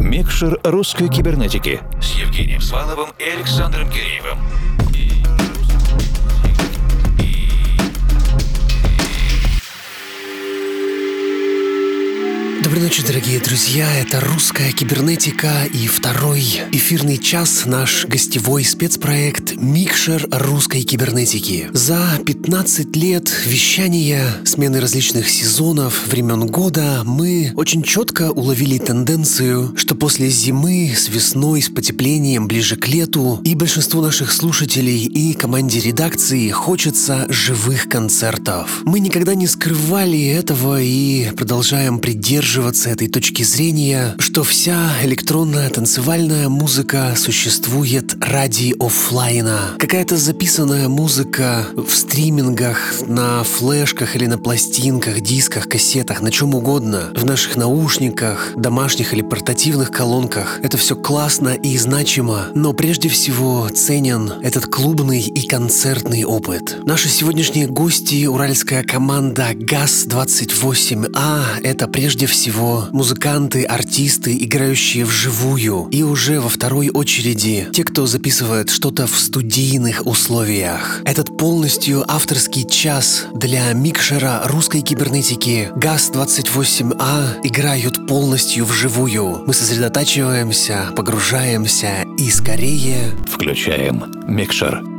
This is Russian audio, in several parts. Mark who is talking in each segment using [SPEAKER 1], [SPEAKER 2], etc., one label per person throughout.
[SPEAKER 1] Микшер русской кибернетики с Евгением Сваловым и Александром Киреевым.
[SPEAKER 2] Доброй ночи, дорогие друзья. Это «Русская кибернетика» и второй эфирный час наш гостевой спецпроект «Микшер русской кибернетики». За 15 лет вещания, смены различных сезонов, времен года мы очень четко уловили тенденцию, что после зимы с весной, с потеплением ближе к лету и большинству наших слушателей и команде редакции хочется живых концертов. Мы никогда не скрывали этого и продолжаем придерживаться этой точки зрения, что вся электронная танцевальная музыка существует ради офлайна. Какая-то записанная музыка в стримингах, на флешках или на пластинках, дисках, кассетах, на чем угодно, в наших наушниках, домашних или портативных колонках. Это все классно и значимо, но прежде всего ценен этот клубный и концертный опыт. Наши сегодняшние гости, уральская команда ГАЗ-28А, это прежде всего музыканты, артисты, играющие вживую. И уже во второй очереди те, кто записывает что-то в студийных условиях. Этот полностью авторский час для микшера русской кибернетики ГАЗ-28А играют полностью вживую. Мы сосредотачиваемся, погружаемся и скорее...
[SPEAKER 1] Включаем микшер.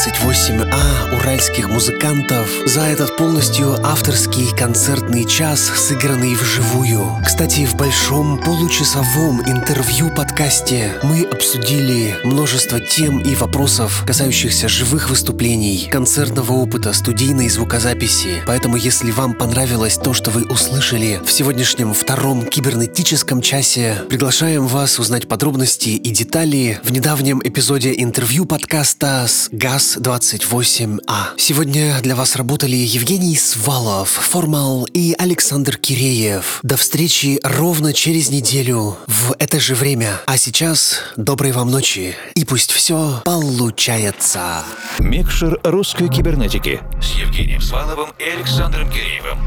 [SPEAKER 2] ГАЗ-28А уральских музыкантов за этот полностью авторский концертный час, сыгранный вживую. Кстати, в большом получасовом интервью-подкасте мы обсудили множество тем и вопросов, касающихся живых выступлений, концертного опыта, студийной звукозаписи. Поэтому, если вам понравилось то, что вы услышали в сегодняшнем втором кибернетическом часе, приглашаем вас узнать подробности и детали в недавнем эпизоде интервью подкаста с ГАЗ-28А. Сегодня для вас работали Евгений Свалов, Формал и Александр Киреев. До встречи ровно через неделю в это же время. А сейчас доброй вам ночи и пусть все получается.
[SPEAKER 1] Микшер русской кибернетики с Евгением Сваловым и Александром Киреевым.